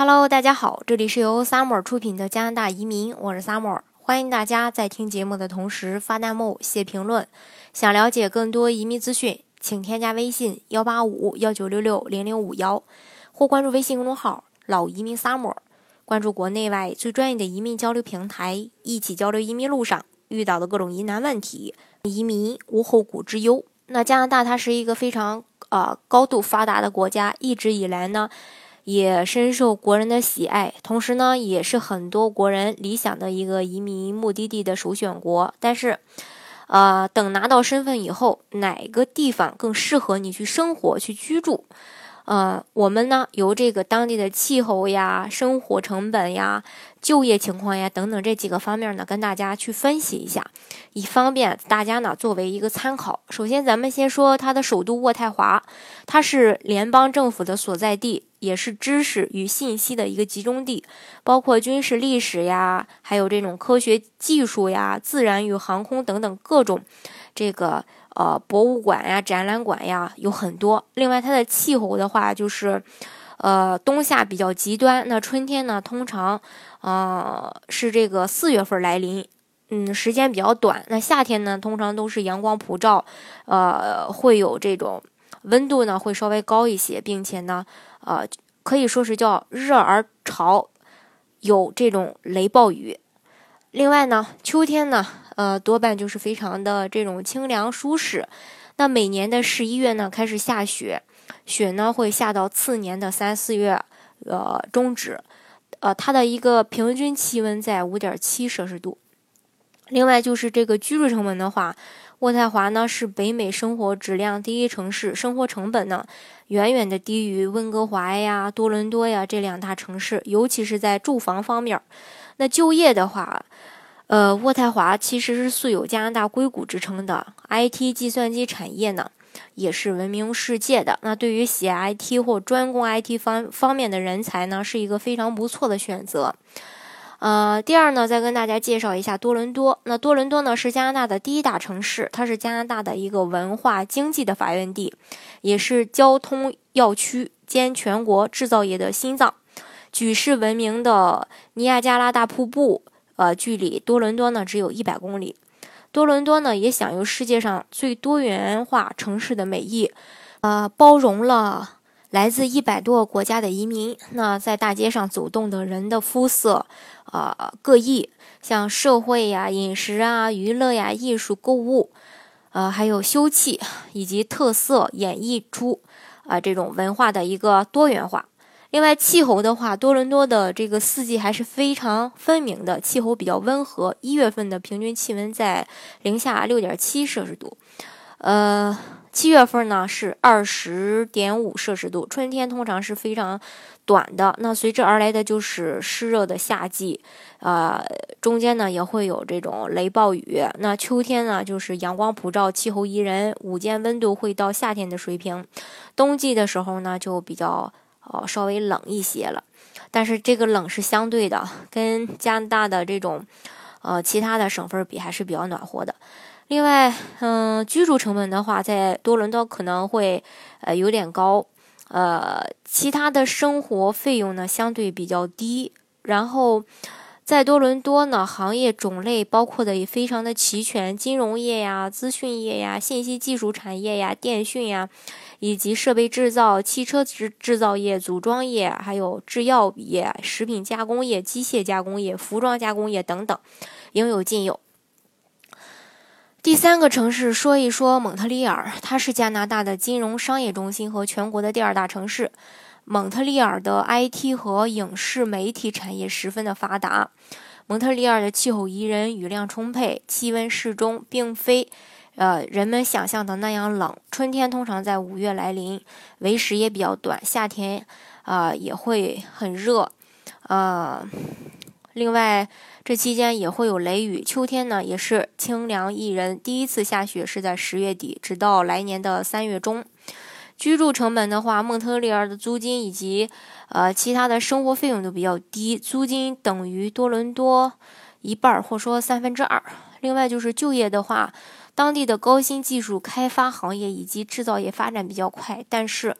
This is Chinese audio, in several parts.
Hello，大家好，这里是由 Summer 出品的加拿大移民，我是 Summer，欢迎大家在听节目的同时发弹幕、写评论。想了解更多移民资讯，请添加微信幺八五幺九六六零零五幺，或关注微信公众号“老移民 Summer”，关注国内外最专业的移民交流平台，一起交流移民路上遇到的各种疑难问题，移民无后顾之忧。那加拿大它是一个非常呃高度发达的国家，一直以来呢。也深受国人的喜爱，同时呢，也是很多国人理想的一个移民目的地的首选国。但是，呃，等拿到身份以后，哪个地方更适合你去生活、去居住？呃，我们呢由这个当地的气候呀、生活成本呀、就业情况呀等等这几个方面呢，跟大家去分析一下，以方便大家呢作为一个参考。首先，咱们先说它的首都渥太华，它是联邦政府的所在地，也是知识与信息的一个集中地，包括军事历史呀，还有这种科学技术呀、自然与航空等等各种这个。呃，博物馆呀，展览馆呀，有很多。另外，它的气候的话，就是，呃，冬夏比较极端。那春天呢，通常，呃，是这个四月份来临，嗯，时间比较短。那夏天呢，通常都是阳光普照，呃，会有这种温度呢，会稍微高一些，并且呢，呃，可以说是叫热而潮，有这种雷暴雨。另外呢，秋天呢。呃，多半就是非常的这种清凉舒适。那每年的十一月呢，开始下雪，雪呢会下到次年的三四月，呃，终止。呃，它的一个平均气温在五点七摄氏度。另外就是这个居住成本的话，渥太华呢是北美生活质量第一城市，生活成本呢远远的低于温哥华呀、多伦多呀这两大城市，尤其是在住房方面。那就业的话，呃，渥太华其实是素有加拿大硅谷之称的，IT 计算机产业呢也是闻名世界的。那对于喜爱 IT 或专攻 IT 方方面的人才呢，是一个非常不错的选择。呃，第二呢，再跟大家介绍一下多伦多。那多伦多呢是加拿大的第一大城市，它是加拿大的一个文化经济的发源地，也是交通要区兼全国制造业的心脏。举世闻名的尼亚加拉大瀑布。呃，距离多伦多呢只有一百公里。多伦多呢也享有世界上最多元化城市的美誉，呃，包容了来自一百多个国家的移民。那在大街上走动的人的肤色，呃，各异，像社会呀、饮食啊、娱乐呀、艺术、购物，呃，还有休憩以及特色，演绎出啊这种文化的一个多元化。另外，气候的话，多伦多的这个四季还是非常分明的，气候比较温和。一月份的平均气温在零下六点七摄氏度，呃，七月份呢是二十点五摄氏度。春天通常是非常短的，那随之而来的就是湿热的夏季，呃，中间呢也会有这种雷暴雨。那秋天呢就是阳光普照，气候宜人，午间温度会到夏天的水平。冬季的时候呢就比较。哦，稍微冷一些了，但是这个冷是相对的，跟加拿大的这种，呃，其他的省份比还是比较暖和的。另外，嗯，居住成本的话，在多伦多可能会呃有点高，呃，其他的生活费用呢相对比较低。然后，在多伦多呢，行业种类包括的也非常的齐全，金融业呀、资讯业呀、信息技术产业呀、电讯呀。以及设备制造、汽车制制造业、组装业，还有制药业、食品加工业、机械加工业、服装加工业等等，应有尽有。第三个城市说一说蒙特利尔，它是加拿大的金融商业中心和全国的第二大城市。蒙特利尔的 IT 和影视媒体产业十分的发达。蒙特利尔的气候宜人，雨量充沛，气温适中，并非。呃，人们想象的那样冷。春天通常在五月来临，为时也比较短。夏天，啊，也会很热。呃，另外，这期间也会有雷雨。秋天呢，也是清凉宜人。第一次下雪是在十月底，直到来年的三月中。居住成本的话，蒙特利尔的租金以及呃其他的生活费用都比较低，租金等于多伦多一半儿或说三分之二。另外就是就业的话。当地的高新技术开发行业以及制造业发展比较快，但是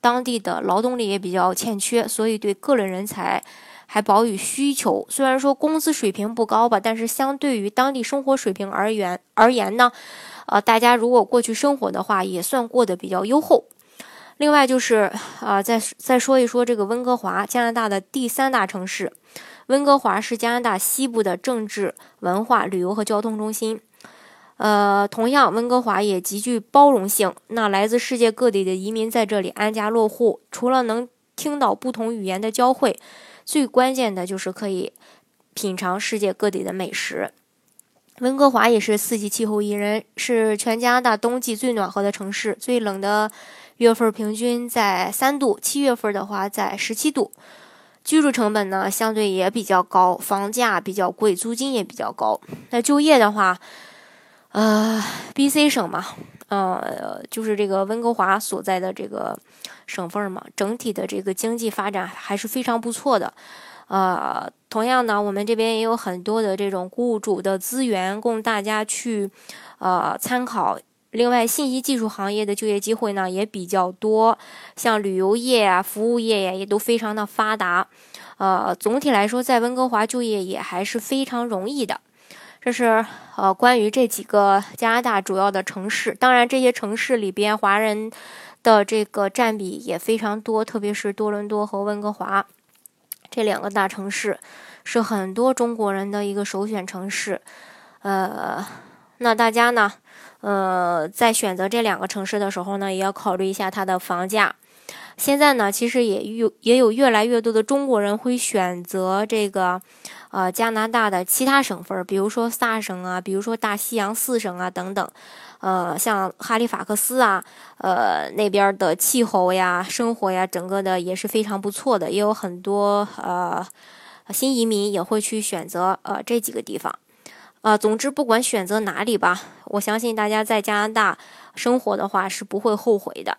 当地的劳动力也比较欠缺，所以对个人人才还保有需求。虽然说工资水平不高吧，但是相对于当地生活水平而言而言呢，呃，大家如果过去生活的话，也算过得比较优厚。另外就是啊，再再说一说这个温哥华，加拿大的第三大城市。温哥华是加拿大西部的政治、文化、旅游和交通中心。呃，同样，温哥华也极具包容性。那来自世界各地的移民在这里安家落户，除了能听到不同语言的交汇，最关键的就是可以品尝世界各地的美食。温哥华也是四季气候宜人，是全加拿大冬季最暖和的城市。最冷的月份平均在三度，七月份的话在十七度。居住成本呢，相对也比较高，房价比较贵，租金也比较高。那就业的话，呃，B.C 省嘛，呃，就是这个温哥华所在的这个省份嘛，整体的这个经济发展还是非常不错的。呃，同样呢，我们这边也有很多的这种雇主的资源供大家去呃参考。另外，信息技术行业的就业机会呢也比较多，像旅游业啊、服务业呀，也都非常的发达。呃，总体来说，在温哥华就业也还是非常容易的。这是呃关于这几个加拿大主要的城市。当然，这些城市里边华人的这个占比也非常多，特别是多伦多和温哥华这两个大城市，是很多中国人的一个首选城市。呃，那大家呢？呃，在选择这两个城市的时候呢，也要考虑一下它的房价。现在呢，其实也有也有越来越多的中国人会选择这个，呃，加拿大的其他省份，比如说萨省啊，比如说大西洋四省啊等等。呃，像哈利法克斯啊，呃，那边的气候呀、生活呀，整个的也是非常不错的，也有很多呃新移民也会去选择呃这几个地方。啊，总之不管选择哪里吧，我相信大家在加拿大生活的话是不会后悔的。